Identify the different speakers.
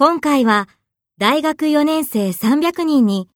Speaker 1: 今回は大学4年生300人に